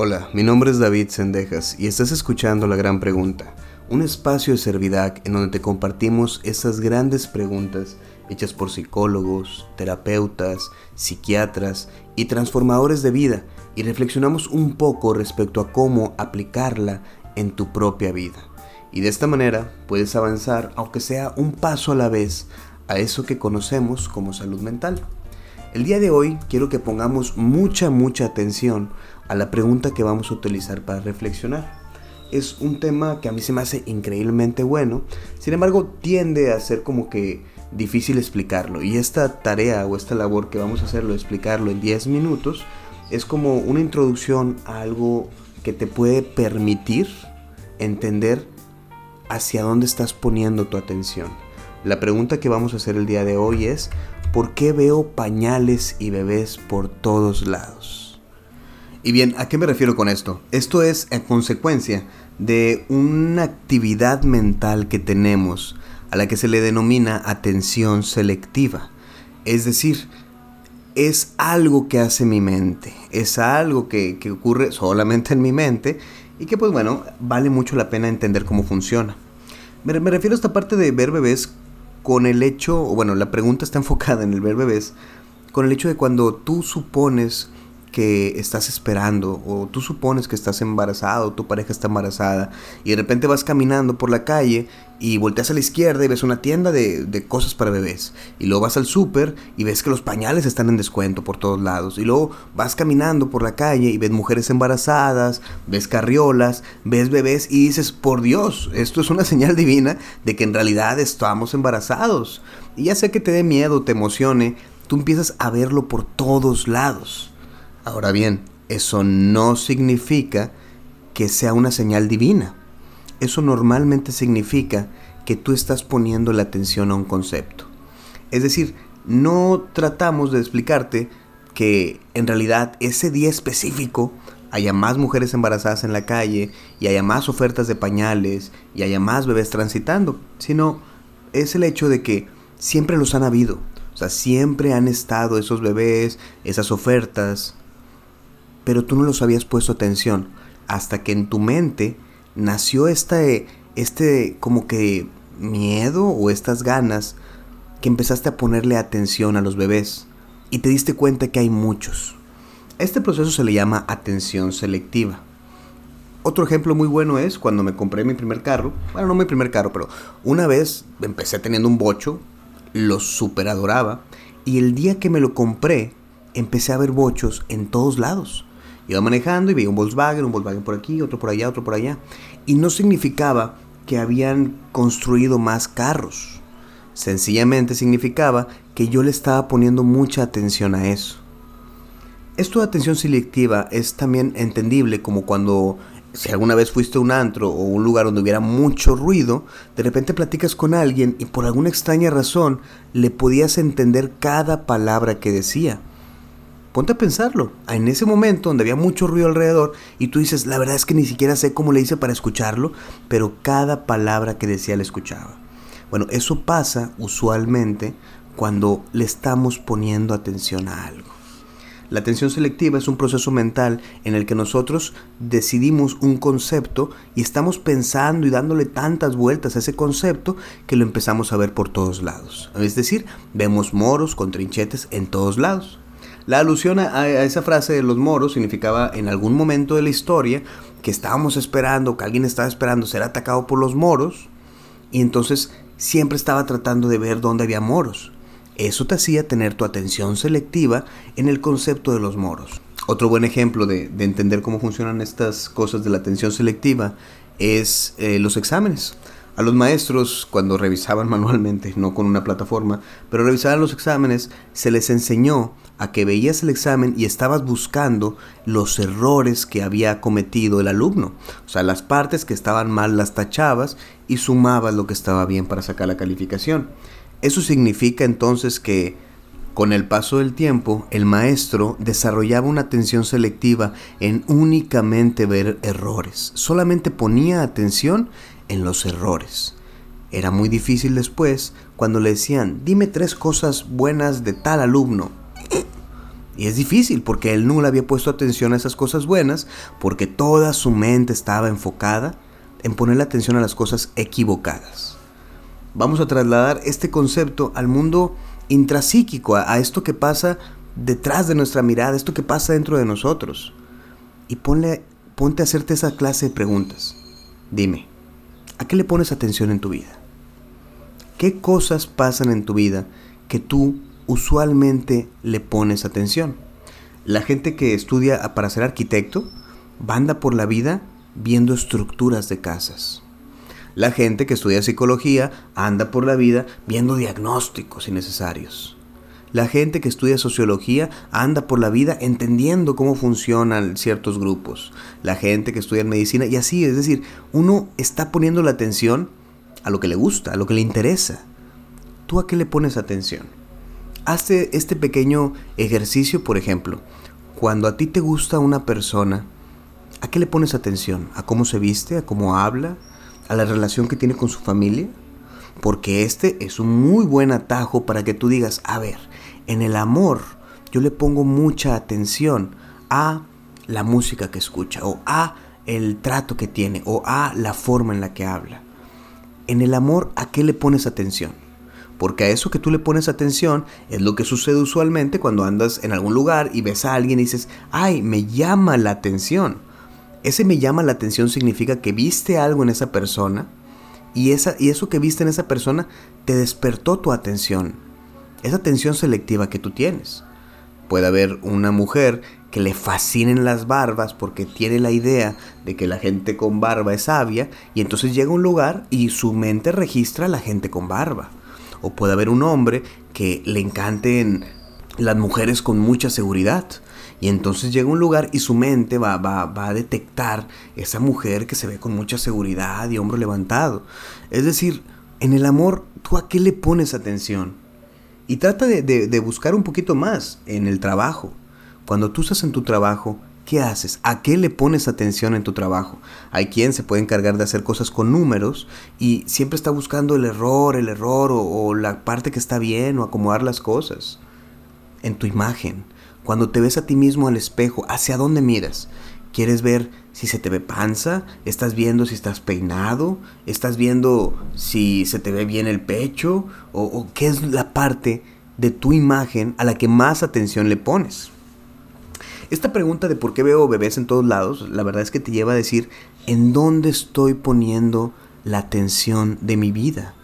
Hola, mi nombre es David Sendejas y estás escuchando La Gran Pregunta, un espacio de Servidac en donde te compartimos esas grandes preguntas hechas por psicólogos, terapeutas, psiquiatras y transformadores de vida y reflexionamos un poco respecto a cómo aplicarla en tu propia vida. Y de esta manera puedes avanzar, aunque sea un paso a la vez, a eso que conocemos como salud mental. El día de hoy quiero que pongamos mucha, mucha atención a la pregunta que vamos a utilizar para reflexionar. Es un tema que a mí se me hace increíblemente bueno, sin embargo tiende a ser como que difícil explicarlo. Y esta tarea o esta labor que vamos a hacerlo, explicarlo en 10 minutos, es como una introducción a algo que te puede permitir entender hacia dónde estás poniendo tu atención. La pregunta que vamos a hacer el día de hoy es, ¿por qué veo pañales y bebés por todos lados? Y bien, ¿a qué me refiero con esto? Esto es en consecuencia de una actividad mental que tenemos a la que se le denomina atención selectiva. Es decir, es algo que hace mi mente, es algo que, ocurre solamente en mi mente y que pues bueno, vale mucho la pena entender cómo funciona. Me, me refiero a esta parte de ver bebés con el hecho, bueno, la pregunta está enfocada en el ver bebés, con el hecho de cuando tú supones que estás esperando o tú supones que estás embarazado, tu pareja está embarazada y de repente vas caminando por la calle y volteas a la izquierda y ves una tienda de, de cosas para bebés y luego vas al súper y ves que los pañales están en descuento por todos lados y luego vas caminando por la calle y ves mujeres embarazadas, ves carriolas, ves bebés y dices, por Dios, esto es una señal divina de que en realidad estamos embarazados. Y ya sea que te dé miedo, te emocione, tú empiezas a verlo por todos lados. Ahora bien, eso no significa que sea una señal divina. Eso normalmente significa que tú estás poniendo la atención a un concepto. Es decir, no tratamos de explicarte que en realidad ese día específico haya más mujeres embarazadas en la calle y haya más ofertas de pañales y haya más bebés transitando, sino es el hecho de que siempre los han habido. O sea, siempre han estado esos bebés, esas ofertas, pero tú no los habías puesto atención hasta que en tu mente nació este, este como que miedo o estas ganas que empezaste a ponerle atención a los bebés y te diste cuenta que hay muchos. Este proceso se le llama atención selectiva. Otro ejemplo muy bueno es cuando me compré mi primer carro. Bueno, no mi primer carro, pero una vez empecé teniendo un bocho, lo super adoraba, y el día que me lo compré empecé a ver bochos en todos lados. Iba manejando y veía un Volkswagen, un Volkswagen por aquí, otro por allá, otro por allá. Y no significaba que habían construido más carros. Sencillamente significaba que yo le estaba poniendo mucha atención a eso. Esto de atención selectiva es también entendible como cuando si alguna vez fuiste a un antro o un lugar donde hubiera mucho ruido, de repente platicas con alguien y por alguna extraña razón le podías entender cada palabra que decía. Ponte a pensarlo. En ese momento donde había mucho ruido alrededor y tú dices, la verdad es que ni siquiera sé cómo le hice para escucharlo, pero cada palabra que decía le escuchaba. Bueno, eso pasa usualmente cuando le estamos poniendo atención a algo. La atención selectiva es un proceso mental en el que nosotros decidimos un concepto y estamos pensando y dándole tantas vueltas a ese concepto que lo empezamos a ver por todos lados. Es decir, vemos moros con trinchetes en todos lados. La alusión a, esa frase de los moros significaba en algún momento de la historia que estábamos esperando, que alguien estaba esperando ser atacado por los moros y entonces siempre estaba tratando de ver dónde había moros. Eso te hacía tener tu atención selectiva en el concepto de los moros. Otro buen ejemplo de, entender cómo funcionan estas cosas de la atención selectiva es eh, los exámenes. A los maestros, cuando revisaban manualmente, no con una plataforma, pero revisaban los exámenes, se les enseñó a que veías el examen y estabas buscando los errores que había cometido el alumno. O sea, las partes que estaban mal las tachabas y sumabas lo que estaba bien para sacar la calificación. Eso significa entonces que con el paso del tiempo, el maestro desarrollaba una atención selectiva en únicamente ver errores. Solamente ponía atención en los errores. Era muy difícil después cuando le decían, dime tres cosas buenas de tal alumno. Y es difícil porque él le había puesto atención a esas cosas buenas, porque toda su mente estaba enfocada en ponerle atención a las cosas equivocadas. Vamos a trasladar este concepto al mundo intrapsíquico, a, esto que pasa detrás de nuestra mirada, esto que pasa dentro de nosotros. Y ponle, ponte a hacerte esa clase de preguntas. Dime, ¿a qué le pones atención en tu vida? ¿Qué cosas pasan en tu vida que tú usualmente le pones atención? La gente que estudia para ser arquitecto anda por la vida viendo estructuras de casas. La gente que estudia psicología anda por la vida viendo diagnósticos innecesarios. La gente que estudia sociología anda por la vida entendiendo cómo funcionan ciertos grupos. La gente que estudia medicina y así, es decir, uno está poniendo la atención a lo que le gusta, a lo que le interesa. ¿Tú a qué le pones atención? Hazte este pequeño ejercicio, por ejemplo. Cuando a ti te gusta una persona, ¿a qué le pones atención? ¿A cómo se viste? ¿A cómo habla? ¿A la relación que tiene con su familia? Porque este es un muy buen atajo para que tú digas, a ver, en el amor yo le pongo mucha atención a la música que escucha o a el trato que tiene o a la forma en la que habla. En el amor, ¿a qué le pones atención? Porque a eso que tú le pones atención es lo que sucede usualmente cuando andas en algún lugar y ves a alguien y dices, ay, me llama la atención. Ese me llama la atención significa que viste algo en esa persona y, esa, y eso que viste en esa persona te despertó tu atención esa atención selectiva que tú tienes. Puede haber una mujer que le fascinen las barbas porque tiene la idea de que la gente con barba es sabia y entonces llega a un lugar y su mente registra a la gente con barba. O puede haber un hombre que le encanten las mujeres con mucha seguridad. Y entonces llega a un lugar y su mente va, va, va, a detectar esa mujer que se ve con mucha seguridad y hombro levantado. Es decir, en el amor, ¿tú a qué le pones atención? Y trata de, buscar un poquito más en el trabajo. Cuando tú estás en tu trabajo, ¿qué haces? ¿A qué le pones atención en tu trabajo? Hay quien se puede encargar de hacer cosas con números y siempre está buscando el error, el error o, o, la parte que está bien o acomodar las cosas. En tu imagen, cuando te ves a ti mismo al espejo, ¿hacia dónde miras? ¿Quieres ver si se te ve panza? ¿Estás viendo si estás peinado? ¿Estás viendo si se te ve bien el pecho? ¿O, qué es la parte de tu imagen a la que más atención le pones? Esta pregunta de por qué veo bebés en todos lados, la verdad es que te lleva a decir en dónde estoy poniendo la atención de mi vida.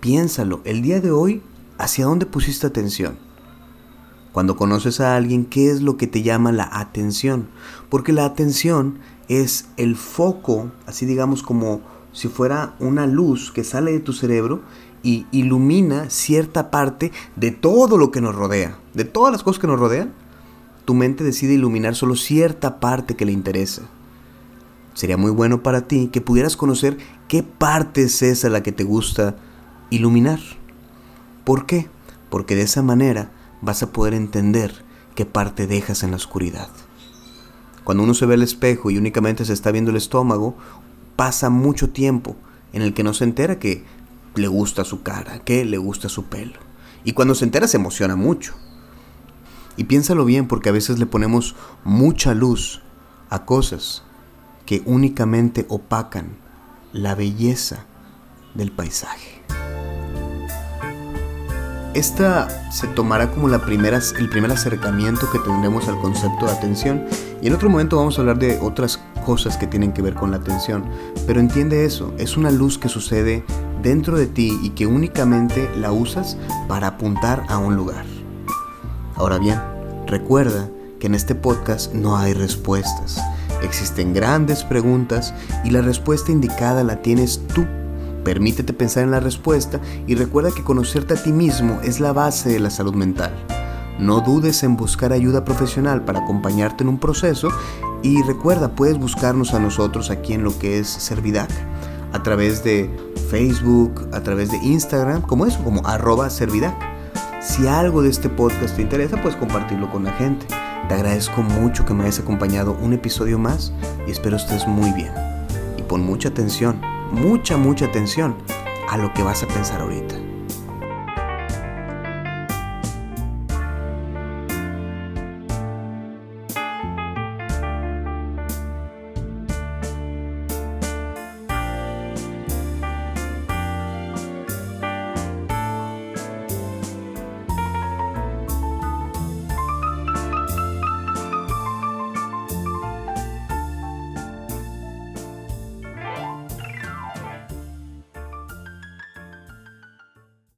Piénsalo, el día de hoy, ¿hacia dónde pusiste atención? Cuando conoces a alguien, ¿qué es lo que te llama la atención? Porque la atención es el foco, así digamos como si fuera una luz que sale de tu cerebro y ilumina cierta parte de todo lo que nos rodea, de todas las cosas que nos rodean. Tu mente decide iluminar solo cierta parte que le interesa. Sería muy bueno para ti que pudieras conocer qué parte es esa la que te gusta iluminar. ¿Por qué? Porque de esa manera vas a poder entender qué parte dejas en la oscuridad. Cuando uno se ve al espejo y únicamente se está viendo el estómago, pasa mucho tiempo en el que no se entera que le gusta su cara, que le gusta su pelo. Y cuando se entera se emociona mucho. Y piénsalo bien porque a veces le ponemos mucha luz a cosas que únicamente opacan la belleza del paisaje. Esta se tomará como la primera, el primer acercamiento que tendremos al concepto de atención y en otro momento vamos a hablar de otras cosas que tienen que ver con la atención. Pero entiende eso, es una luz que sucede dentro de ti y que únicamente la usas para apuntar a un lugar. Ahora bien, recuerda que en este podcast no hay respuestas. Existen grandes preguntas y la respuesta indicada la tienes tú Permítete pensar en la respuesta y recuerda que conocerte a ti mismo es la base de la salud mental. No dudes en buscar ayuda profesional para acompañarte en un proceso y recuerda, puedes buscarnos a nosotros aquí en lo que es Servidac a través de Facebook, a través de Instagram, como eso, como arroba Servidac. Si algo de este podcast te interesa, puedes compartirlo con la gente. Te agradezco mucho que me hayas acompañado un episodio más y espero estés muy bien. Y pon mucha atención mucha, mucha atención a lo que vas a pensar ahorita.